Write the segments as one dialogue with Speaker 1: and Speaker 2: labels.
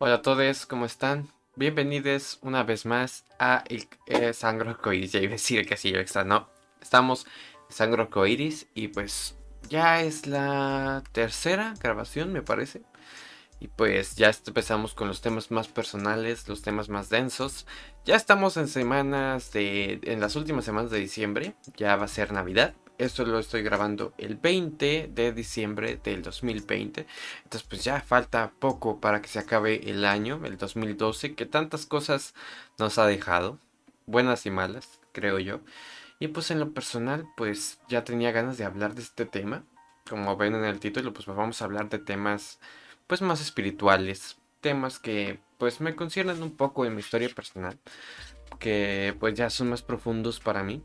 Speaker 1: Hola a todos, ¿cómo están? Bienvenidos una vez más a el, eh. Ya iba a decir que así está, no. Estamos en Sangro Arcoiris y pues ya es la tercera grabación, me parece. Y pues ya empezamos con los temas más personales, los temas más densos. Ya estamos en semanas de. en las últimas semanas de diciembre. Ya va a ser Navidad. Esto lo estoy grabando el 20 de diciembre del 2020. Entonces pues ya falta poco para que se acabe el año, el 2012, que tantas cosas nos ha dejado. Buenas y malas, creo yo. Y pues en lo personal pues ya tenía ganas de hablar de este tema. Como ven en el título pues vamos a hablar de temas pues más espirituales. Temas que pues me conciernen un poco en mi historia personal. Que pues ya son más profundos para mí.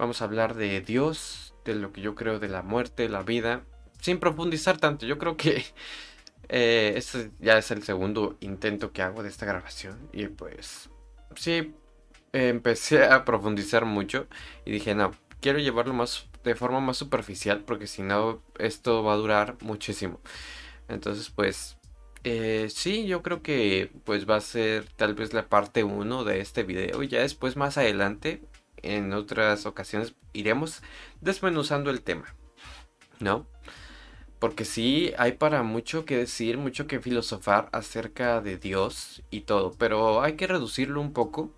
Speaker 1: Vamos a hablar de Dios, de lo que yo creo de la muerte, la vida, sin profundizar tanto. Yo creo que eh, este ya es el segundo intento que hago de esta grabación. Y pues sí, empecé a profundizar mucho y dije, no, quiero llevarlo más de forma más superficial porque si no esto va a durar muchísimo. Entonces pues eh, sí, yo creo que pues va a ser tal vez la parte 1 de este video ya después más adelante en otras ocasiones iremos desmenuzando el tema, ¿no? Porque sí, hay para mucho que decir, mucho que filosofar acerca de Dios y todo, pero hay que reducirlo un poco,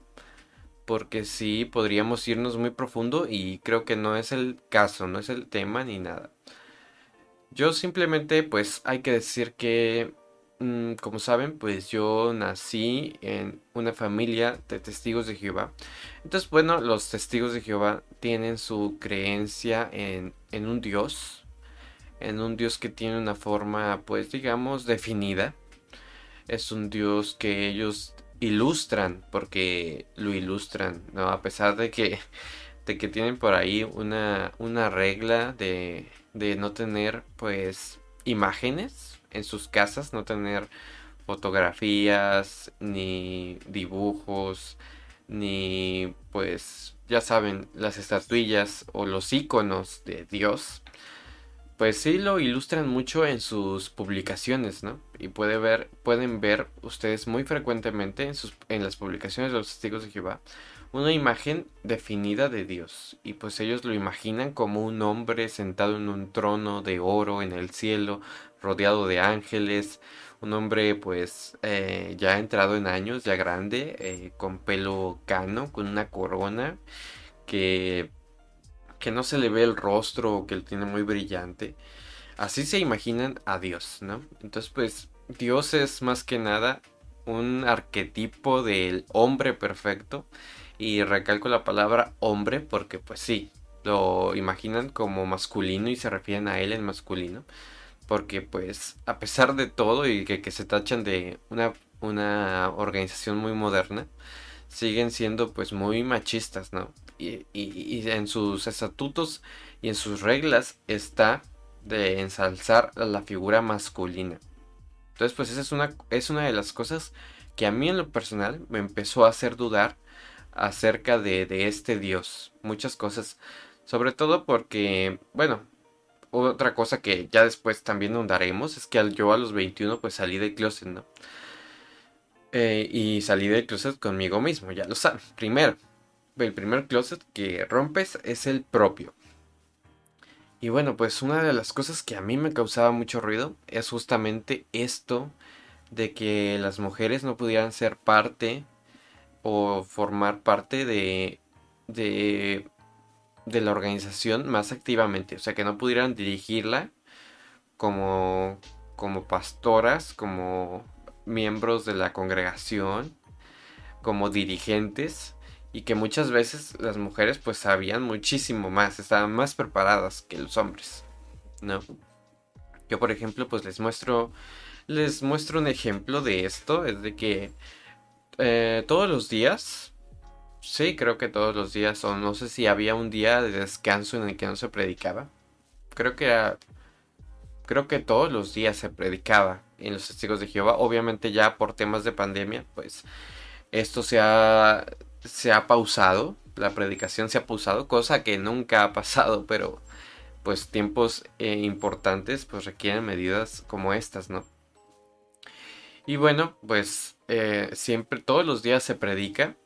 Speaker 1: porque sí, podríamos irnos muy profundo y creo que no es el caso, no es el tema ni nada. Yo simplemente, pues hay que decir que como saben, pues yo nací en una familia de testigos de Jehová. Entonces, bueno, los testigos de Jehová tienen su creencia en, en un Dios, en un Dios que tiene una forma, pues digamos, definida. Es un Dios que ellos ilustran, porque lo ilustran, ¿no? A pesar de que, de que tienen por ahí una, una regla de, de no tener, pues, imágenes en sus casas, no tener fotografías, ni dibujos, ni pues ya saben, las estatuillas o los iconos de Dios, pues sí lo ilustran mucho en sus publicaciones, ¿no? Y puede ver, pueden ver ustedes muy frecuentemente en, sus, en las publicaciones de los testigos de Jehová una imagen definida de Dios. Y pues ellos lo imaginan como un hombre sentado en un trono de oro en el cielo, rodeado de ángeles, un hombre pues eh, ya entrado en años, ya grande, eh, con pelo cano, con una corona, que, que no se le ve el rostro, que él tiene muy brillante. Así se imaginan a Dios, ¿no? Entonces pues Dios es más que nada un arquetipo del hombre perfecto. Y recalco la palabra hombre porque pues sí, lo imaginan como masculino y se refieren a él en masculino porque pues a pesar de todo y que, se tachan de una, una, organización muy moderna, siguen siendo pues muy machistas, ¿no? Y, y, en sus estatutos y en sus reglas está de ensalzar a la figura masculina. Entonces pues esa es una, es una de las cosas que a mí en lo personal me empezó a hacer dudar acerca de, de este dios. Muchas cosas. Sobre todo porque, bueno, otra cosa que ya después también ahondaremos es que yo a los 21 pues salí del closet, ¿no? Eh, y salí del closet conmigo mismo, ya lo saben. Primero, el primer closet que rompes es el propio. Y bueno, pues una de las cosas que a mí me causaba mucho ruido es justamente esto de que las mujeres no pudieran ser parte o formar parte de, de de la organización más activamente, o sea, que no pudieran dirigirla como, como pastoras, como miembros de la congregación, como dirigentes, y que muchas veces las mujeres pues sabían muchísimo más, estaban más preparadas que los hombres, ¿no? Yo por ejemplo pues les muestro, les muestro un ejemplo de esto, es de que eh, todos los días Sí, creo que todos los días, o no sé si había un día de descanso en el que no se predicaba. Creo que era, creo que todos los días se predicaba en los testigos de Jehová. Obviamente ya por temas de pandemia, pues esto se ha, se ha pausado, la predicación se ha pausado, cosa que nunca ha pasado, pero pues tiempos eh, importantes pues requieren medidas como estas, ¿no? Y bueno, pues eh, siempre, todos los días se predica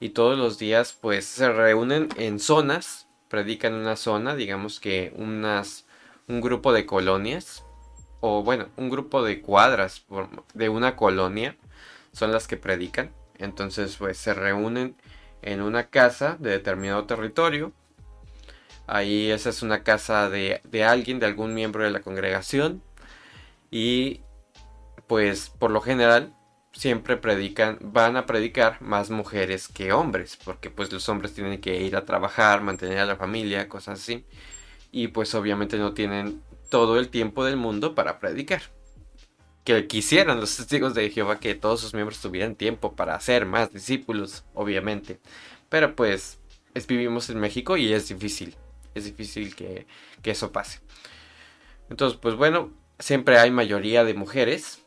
Speaker 1: y todos los días pues se reúnen en zonas, predican una zona, digamos que unas, un grupo de colonias, o bueno, un grupo de cuadras de una colonia son las que predican. Entonces pues se reúnen en una casa de determinado territorio. Ahí esa es una casa de, de alguien, de algún miembro de la congregación. Y pues por lo general siempre predican, van a predicar más mujeres que hombres, porque pues los hombres tienen que ir a trabajar, mantener a la familia, cosas así. Y pues obviamente no tienen todo el tiempo del mundo para predicar. Que quisieran los testigos de Jehová que todos sus miembros tuvieran tiempo para hacer más discípulos, obviamente. Pero pues es, vivimos en México y es difícil. Es difícil que, que eso pase. Entonces, pues bueno, siempre hay mayoría de mujeres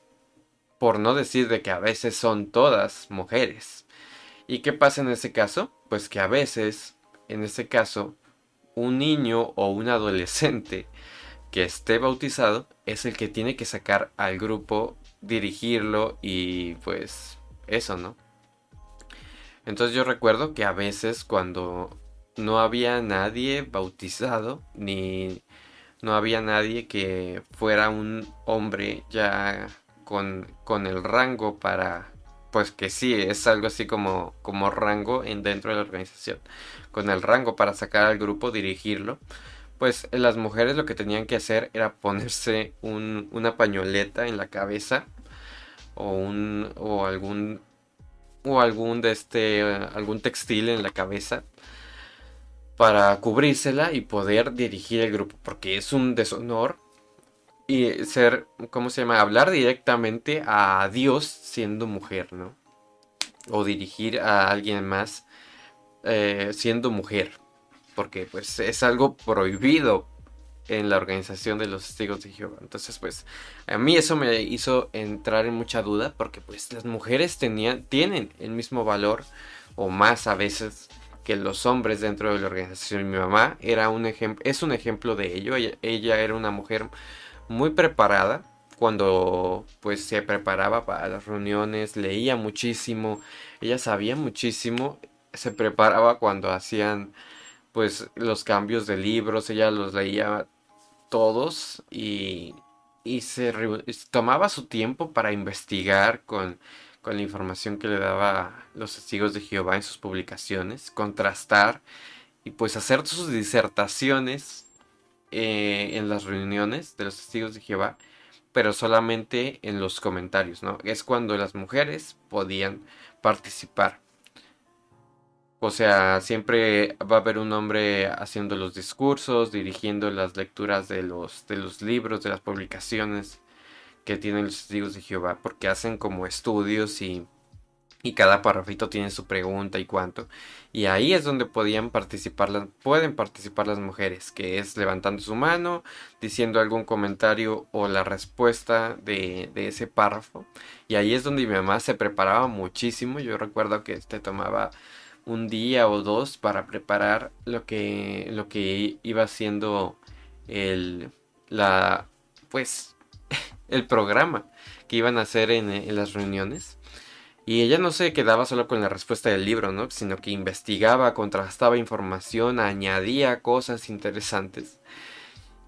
Speaker 1: por no decir de que a veces son todas mujeres. ¿Y qué pasa en ese caso? Pues que a veces, en ese caso, un niño o un adolescente que esté bautizado es el que tiene que sacar al grupo, dirigirlo y pues eso, ¿no? Entonces yo recuerdo que a veces cuando no había nadie bautizado, ni no había nadie que fuera un hombre ya con, el rango para, pues que sí, es algo así como, como rango en, dentro de la organización, con el rango para sacar al grupo, dirigirlo, pues las mujeres lo que tenían que hacer era ponerse un, una pañoleta en la cabeza o un o algún o algún de este algún textil en la cabeza para cubrírsela y poder dirigir el grupo porque es un deshonor y ser, ¿cómo se llama? Hablar directamente a Dios siendo mujer, ¿no? O dirigir a alguien más eh, siendo mujer. Porque pues es algo prohibido en la organización de los testigos de Jehová. Entonces pues a mí eso me hizo entrar en mucha duda porque pues las mujeres tenían, tienen el mismo valor o más a veces que los hombres dentro de la organización. Mi mamá era un ejemplo, es un ejemplo de ello. ella era una mujer muy preparada cuando pues se preparaba para las reuniones, leía muchísimo, ella sabía muchísimo, se preparaba cuando hacían pues los cambios de libros, ella los leía todos y, y se tomaba su tiempo para investigar con, con la información que le daba los testigos de Jehová en sus publicaciones, contrastar y pues hacer sus disertaciones eh, en las reuniones de los testigos de Jehová, pero solamente en los comentarios, ¿no? Es cuando las mujeres podían participar. O sea, siempre va a haber un hombre haciendo los discursos, dirigiendo las lecturas de los, de los libros, de las publicaciones que tienen los testigos de Jehová, porque hacen como estudios y y cada parrafito tiene su pregunta y cuánto. Y ahí es donde podían participar las, pueden participar las mujeres, que es levantando su mano, diciendo algún comentario o la respuesta de, de ese párrafo. Y ahí es donde mi mamá se preparaba muchísimo. Yo recuerdo que este tomaba un día o dos para preparar lo que, lo que iba siendo el, la, pues, el programa que iban a hacer en, en las reuniones. Y ella no se quedaba solo con la respuesta del libro, ¿no? Sino que investigaba, contrastaba información, añadía cosas interesantes.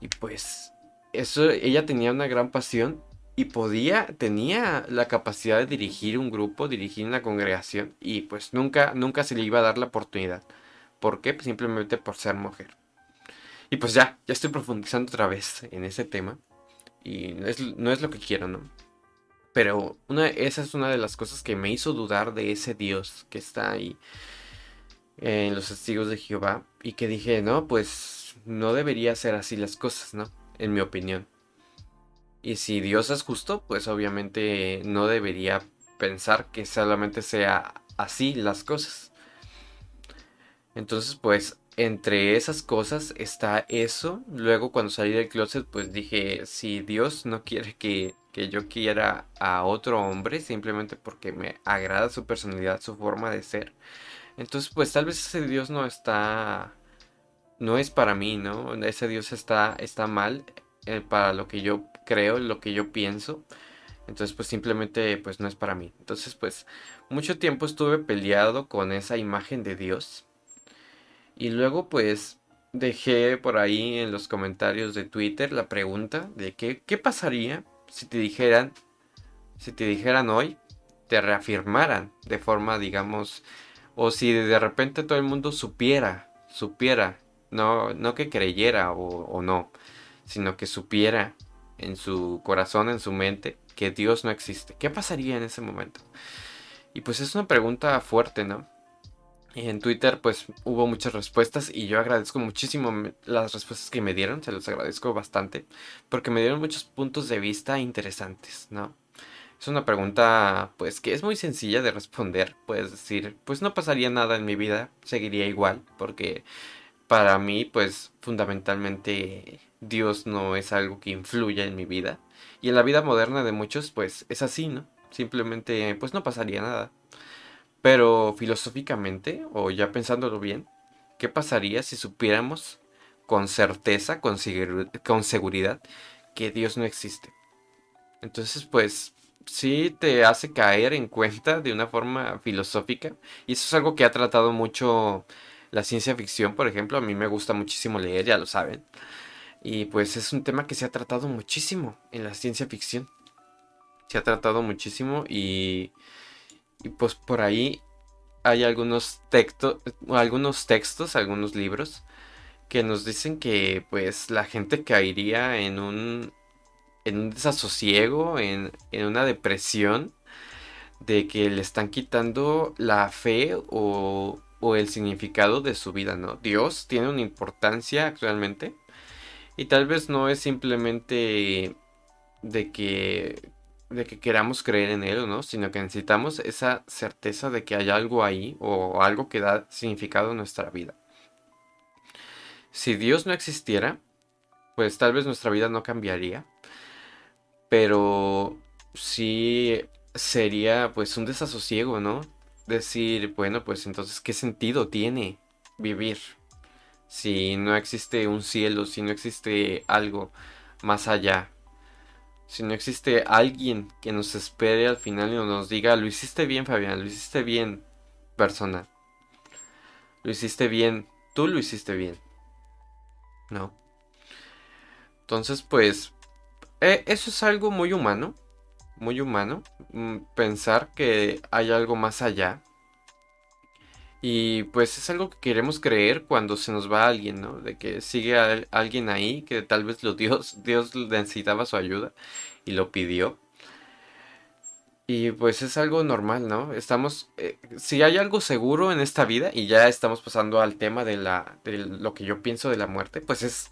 Speaker 1: Y pues eso, ella tenía una gran pasión y podía, tenía la capacidad de dirigir un grupo, dirigir una congregación y pues nunca, nunca se le iba a dar la oportunidad. ¿Por qué? Pues simplemente por ser mujer. Y pues ya, ya estoy profundizando otra vez en ese tema y no es lo que quiero, ¿no? Pero esa es una de las cosas que me hizo dudar de ese Dios que está ahí en los testigos de Jehová. Y que dije, no, pues no debería ser así las cosas, ¿no? En mi opinión. Y si Dios es justo, pues obviamente no debería pensar que solamente sea así las cosas. Entonces, pues entre esas cosas está eso. Luego cuando salí del closet, pues dije, si Dios no quiere que que yo quiera a otro hombre simplemente porque me agrada su personalidad, su forma de ser. Entonces, pues tal vez ese Dios no está no es para mí, ¿no? Ese Dios está está mal eh, para lo que yo creo, lo que yo pienso. Entonces pues simplemente pues no es para mí. Entonces pues mucho tiempo estuve peleado con esa imagen de Dios. Y luego pues dejé por ahí en los comentarios de Twitter la pregunta de que, qué pasaría si te dijeran, si te dijeran hoy, te reafirmaran de forma digamos, o si de repente todo el mundo supiera, supiera, no, no que creyera o, o no, sino que supiera en su corazón, en su mente, que Dios no existe. ¿Qué pasaría en ese momento? Y pues es una pregunta fuerte, ¿no? Y en Twitter pues hubo muchas respuestas y yo agradezco muchísimo las respuestas que me dieron, se los agradezco bastante, porque me dieron muchos puntos de vista interesantes, ¿no? Es una pregunta pues que es muy sencilla de responder, puedes decir, pues no pasaría nada en mi vida, seguiría igual, porque para mí pues fundamentalmente Dios no es algo que influya en mi vida. Y en la vida moderna de muchos, pues es así, ¿no? Simplemente, pues no pasaría nada. Pero filosóficamente, o ya pensándolo bien, ¿qué pasaría si supiéramos con certeza, con, con seguridad, que Dios no existe? Entonces, pues sí te hace caer en cuenta de una forma filosófica. Y eso es algo que ha tratado mucho la ciencia ficción, por ejemplo. A mí me gusta muchísimo leer, ya lo saben. Y pues es un tema que se ha tratado muchísimo en la ciencia ficción. Se ha tratado muchísimo y, y pues por ahí hay algunos, textos algunos textos, algunos libros que nos dicen que pues la gente caería en un, en un desasosiego, en, en una depresión de que le están quitando la fe o, o el significado de su vida, ¿no? Dios tiene una importancia actualmente y tal vez no es simplemente de que, de que queramos creer en él, ¿no? Sino que necesitamos esa certeza de que hay algo ahí o algo que da significado a nuestra vida. Si Dios no existiera, pues tal vez nuestra vida no cambiaría. Pero sí sería pues un desasosiego, ¿no? Decir, bueno, pues entonces, ¿qué sentido tiene vivir? si no existe un cielo, si no existe algo más allá, si no existe alguien que nos espere al final y nos diga, lo hiciste bien Fabián, lo hiciste bien persona, lo hiciste bien, tú lo hiciste bien, ¿no? Entonces pues, eh, eso es algo muy humano, muy humano, mm, pensar que hay algo más allá y pues es algo que queremos creer cuando se nos va alguien, ¿no? De que sigue alguien ahí, que tal vez lo Dios, Dios necesitaba su ayuda y lo pidió. Y pues es algo normal, ¿no? Estamos, eh, si hay algo seguro en esta vida, y ya estamos pasando al tema de, la, de lo que yo pienso de la muerte, pues es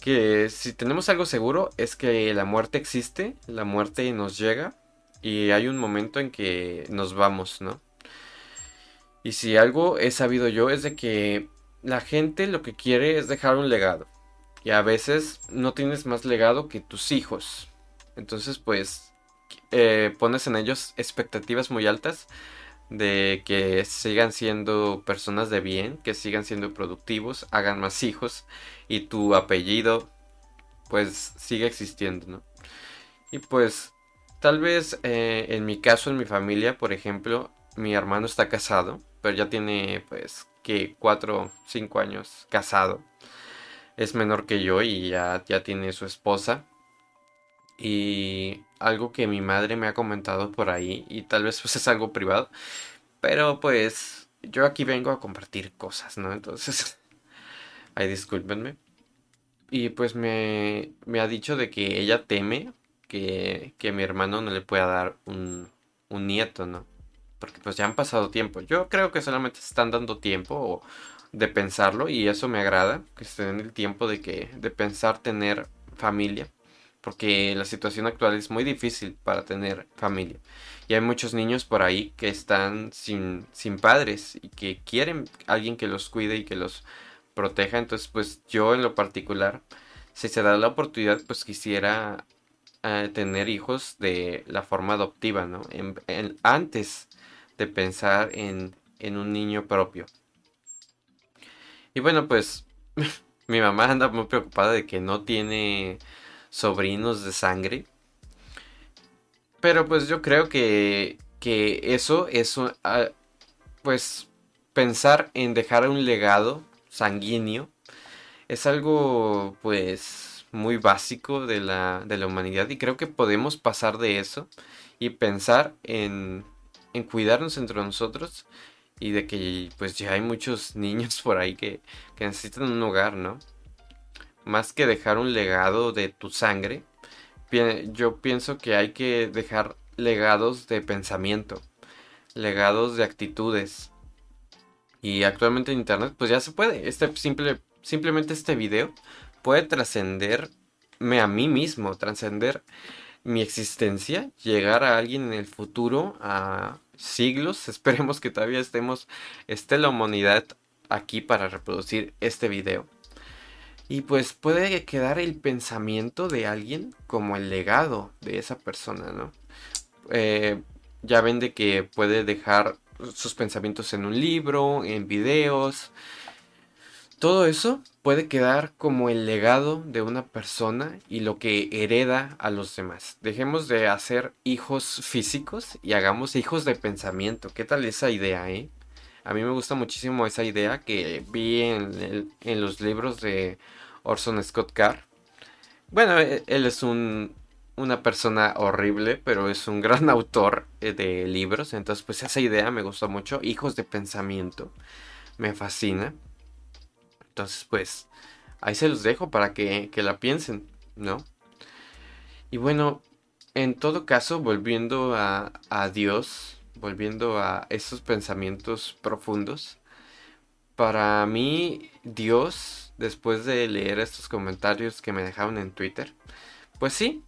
Speaker 1: que si tenemos algo seguro es que la muerte existe, la muerte nos llega y hay un momento en que nos vamos, ¿no? Y si algo he sabido yo es de que la gente lo que quiere es dejar un legado. Y a veces no tienes más legado que tus hijos. Entonces pues eh, pones en ellos expectativas muy altas de que sigan siendo personas de bien, que sigan siendo productivos, hagan más hijos y tu apellido pues sigue existiendo, ¿no? Y pues tal vez eh, en mi caso, en mi familia, por ejemplo, mi hermano está casado ya tiene pues que 4 o 5 años casado. Es menor que yo y ya, ya tiene su esposa. Y algo que mi madre me ha comentado por ahí, y tal vez pues es algo privado, pero pues yo aquí vengo a compartir cosas, ¿no? Entonces, ahí discúlpenme. Y pues me, me ha dicho de que ella teme que, que mi hermano no le pueda dar un, un nieto, ¿no? Porque pues ya han pasado tiempo. Yo creo que solamente están dando tiempo de pensarlo y eso me agrada, que den el tiempo de que de pensar tener familia, porque la situación actual es muy difícil para tener familia. Y hay muchos niños por ahí que están sin, sin padres y que quieren alguien que los cuide y que los proteja. Entonces, pues yo en lo particular, si se da la oportunidad, pues quisiera eh, tener hijos de la forma adoptiva, ¿no? antes de pensar en, un niño propio. Y bueno, pues mi mamá anda muy preocupada de que no tiene sobrinos de sangre. Pero pues yo creo que, que eso es, ah, pues, pensar en dejar un legado sanguíneo es algo, pues, muy básico de la, de la humanidad y creo que podemos pasar de eso y pensar en, en cuidarnos entre nosotros y de que pues ya hay muchos niños por ahí que, que necesitan un hogar, ¿no? Más que dejar un legado de tu sangre, yo pienso que hay que dejar legados de pensamiento, legados de actitudes. Y actualmente en internet pues ya se puede. Este simple, simplemente este video puede trascenderme a mí mismo, trascender mi existencia, llegar a alguien en el futuro, a siglos, esperemos que todavía estemos, esté la humanidad aquí para reproducir este video. Y pues puede quedar el pensamiento de alguien como el legado de esa persona, ¿no? Eh, ya ven de que puede dejar sus pensamientos en un libro, en videos. Todo eso puede quedar como el legado de una persona y lo que hereda a los demás. Dejemos de hacer hijos físicos y hagamos hijos de pensamiento. ¿Qué tal esa idea, eh? A mí me gusta muchísimo esa idea que vi en, los libros de Orson Scott Card. Bueno, e, él es un, una persona horrible, pero es un gran autor eh, de libros. Entonces, pues esa idea me gustó mucho. Hijos de pensamiento. Me fascina. Entonces, pues, ahí se los dejo para que, que la piensen, ¿no? Y bueno, en todo caso, volviendo a, a Dios, volviendo a esos pensamientos profundos, para mí Dios después de leer estos comentarios que me dejaron en Twitter, pues sí,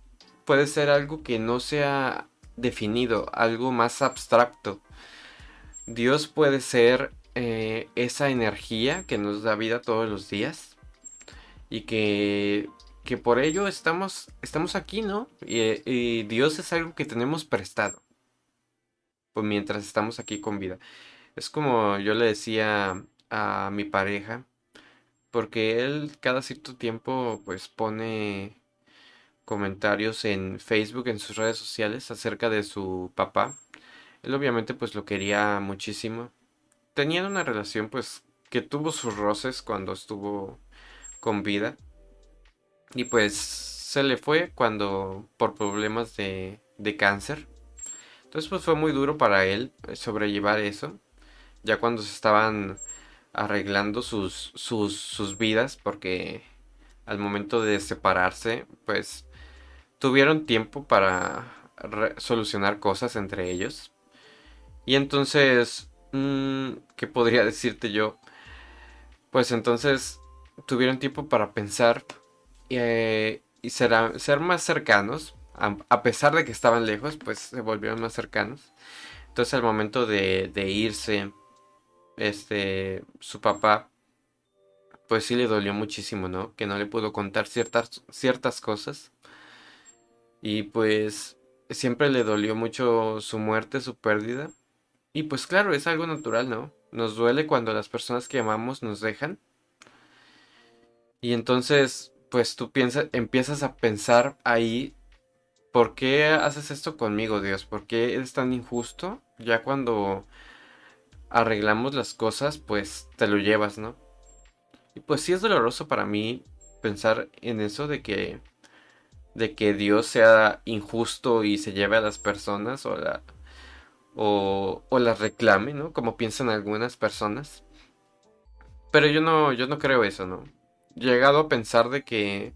Speaker 1: puede ser algo que no sea definido, algo más abstracto. Dios puede ser eh, esa energía que nos da vida todos los días y que, que por ello estamos, estamos aquí, ¿no? Y, y Dios es algo que tenemos prestado. Pues mientras estamos aquí con vida. Es como yo le decía a mi pareja porque él cada cierto tiempo pues pone comentarios en Facebook, en sus redes sociales acerca de su papá. Él obviamente pues lo quería muchísimo. Tenían una relación pues que tuvo sus roces cuando estuvo con vida. Y pues se le fue cuando por problemas de, de cáncer. Entonces pues fue muy duro para él sobrellevar eso. Ya cuando se estaban arreglando sus, sus, sus vidas porque al momento de separarse pues tuvieron tiempo para solucionar cosas entre ellos. Y entonces, mm, ¿qué podría decirte yo? Pues entonces tuvieron tiempo para pensar eh, y ser, ser más cercanos. A, pesar de que estaban lejos, pues se volvieron más cercanos. Entonces al momento de, de irse este, su papá, pues sí le dolió muchísimo, ¿no? Que no le pudo contar ciertas, ciertas cosas. Y pues siempre le dolió mucho su muerte, su pérdida. Y pues claro, es algo natural, ¿no? Nos duele cuando las personas que amamos nos dejan. Y entonces, pues tú piensas, empiezas a pensar ahí, ¿por qué haces esto conmigo, Dios? ¿Por qué es tan injusto? Ya cuando arreglamos las cosas, pues te lo llevas, ¿no? Y pues sí es doloroso para mí pensar en eso de que de que Dios sea injusto y se lleve a las personas o la o, las reclame, ¿no? Como piensan algunas personas. Pero yo no yo no creo eso, ¿no? He llegado a pensar de que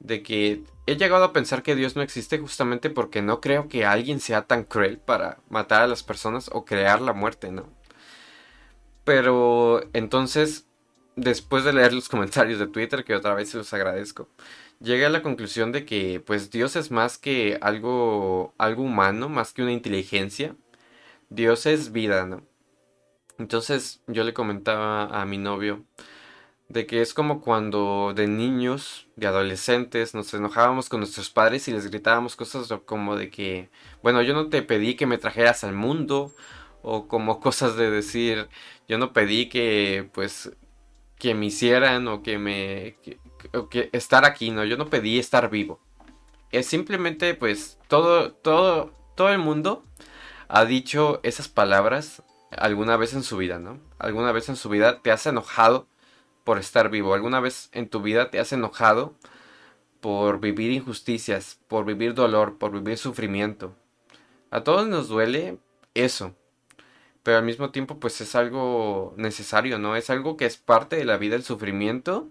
Speaker 1: de que he llegado a pensar que Dios no existe justamente porque no creo que alguien sea tan cruel para matar a las personas o crear la muerte, ¿no? Pero entonces, después de leer los comentarios de Twitter, que otra vez se los agradezco, llegué a la conclusión de que pues Dios es más que algo, algo humano, más que una inteligencia. Dios es vida, ¿no? Entonces yo le comentaba a mi novio de que es como cuando de niños, de adolescentes, nos enojábamos con nuestros padres y les gritábamos cosas como de que, bueno, yo no te pedí que me trajeras al mundo, o como cosas de decir, yo no pedí que pues que me hicieran o que me que, estar aquí, no, yo no pedí estar vivo. Es simplemente, pues, todo, todo, todo el mundo ha dicho esas palabras alguna vez en su vida, ¿no? Alguna vez en su vida te has enojado por estar vivo. Alguna vez en tu vida te has enojado por vivir injusticias, por vivir dolor, por vivir sufrimiento. A todos nos duele eso. Pero al mismo tiempo, pues es algo necesario, ¿no? Es algo que es parte de la vida, el sufrimiento.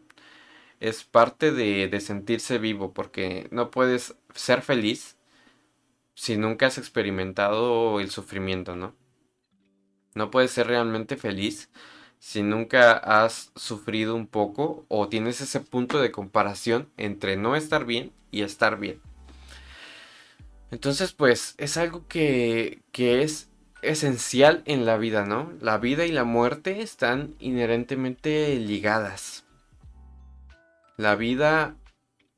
Speaker 1: Es parte de, sentirse vivo, porque no puedes ser feliz si nunca has experimentado el sufrimiento, ¿no? No puedes ser realmente feliz si nunca has sufrido un poco o tienes ese punto de comparación entre no estar bien y estar bien. Entonces, pues es algo que, que es esencial en la vida, ¿no? La vida y la muerte están inherentemente ligadas. La vida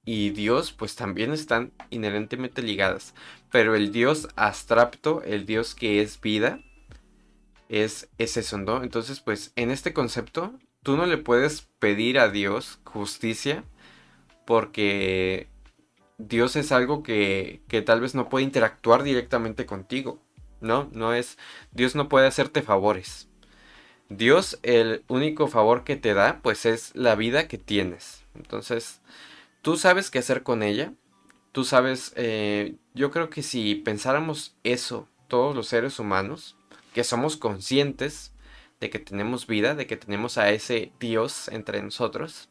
Speaker 1: y Dios pues también están inherentemente ligadas. Pero el Dios abstracto, el Dios que es vida, es, eso, ¿no? Entonces, pues en este concepto, tú no le puedes pedir a Dios justicia porque Dios es algo que, que tal vez no puede interactuar directamente contigo, ¿no? No es, Dios no puede hacerte favores. Dios, el único favor que te da, pues es la vida que tienes. Entonces, tú sabes qué hacer con ella. Tú sabes, eh, yo creo que si pensáramos eso, todos los seres humanos, que somos conscientes de que tenemos vida, de que tenemos a ese Dios entre nosotros,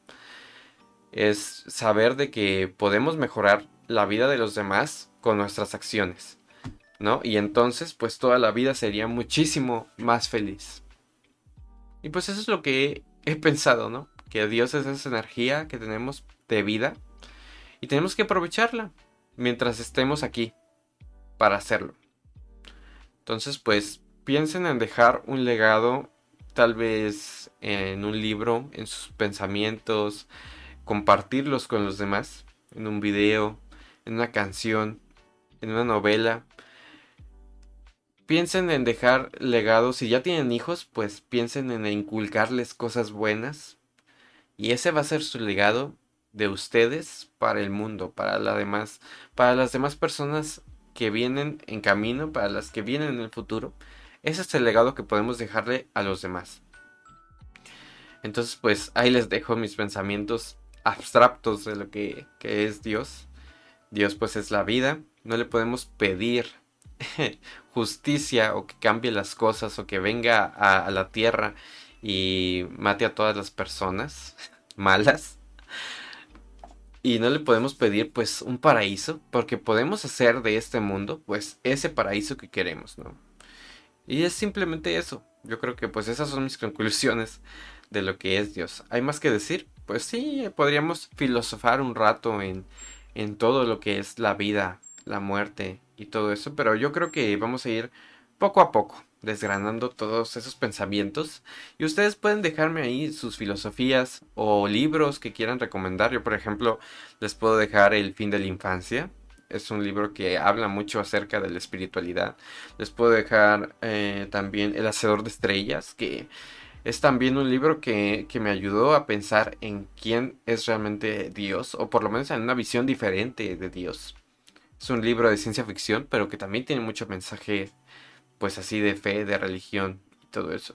Speaker 1: es saber de que podemos mejorar la vida de los demás con nuestras acciones, ¿no? Y entonces, pues toda la vida sería muchísimo más feliz. Y pues eso es lo que he, pensado, ¿no? Que Dios es esa energía que tenemos de vida y tenemos que aprovecharla mientras estemos aquí para hacerlo. Entonces, pues piensen en dejar un legado, tal vez en un libro, en sus pensamientos, compartirlos con los demás, en un video, en una canción, en una novela. Piensen en dejar legados, si ya tienen hijos, pues piensen en inculcarles cosas buenas. Y ese va a ser su legado de ustedes para el mundo, para la demás, para las demás personas que vienen en camino, para las que vienen en el futuro. Ese es el legado que podemos dejarle a los demás. Entonces, pues ahí les dejo mis pensamientos abstractos de lo que, es Dios. Dios pues es la vida. No le podemos pedir justicia o que cambie las cosas o que venga a la tierra y mate a todas las personas malas. Y no le podemos pedir pues un paraíso porque podemos hacer de este mundo pues ese paraíso que queremos, ¿no? Y es simplemente eso. Yo creo que pues esas son mis conclusiones de lo que es Dios. ¿Hay más que decir? Pues sí, podríamos filosofar un rato en, en todo lo que es la vida, la muerte y todo eso, pero yo creo que vamos a ir poco a poco desgranando todos esos pensamientos y ustedes pueden dejarme ahí sus filosofías o libros que quieran recomendar. Yo, por ejemplo, les puedo dejar El fin de la infancia es un libro que habla mucho acerca de la espiritualidad. Les puedo dejar eh, también El Hacedor de Estrellas, que es también un libro que, que, me ayudó a pensar en quién es realmente Dios, o por lo menos en una visión diferente de Dios. Es un libro de ciencia ficción, pero que también tiene mucho mensaje, pues así, de fe, de religión y todo eso.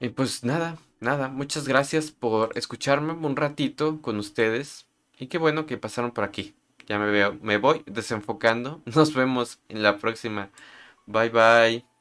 Speaker 1: Y pues nada, nada, muchas gracias por escucharme un ratito con ustedes. Y qué bueno que pasaron por aquí. Ya me veo, me voy desenfocando. Nos vemos en la próxima. Bye bye.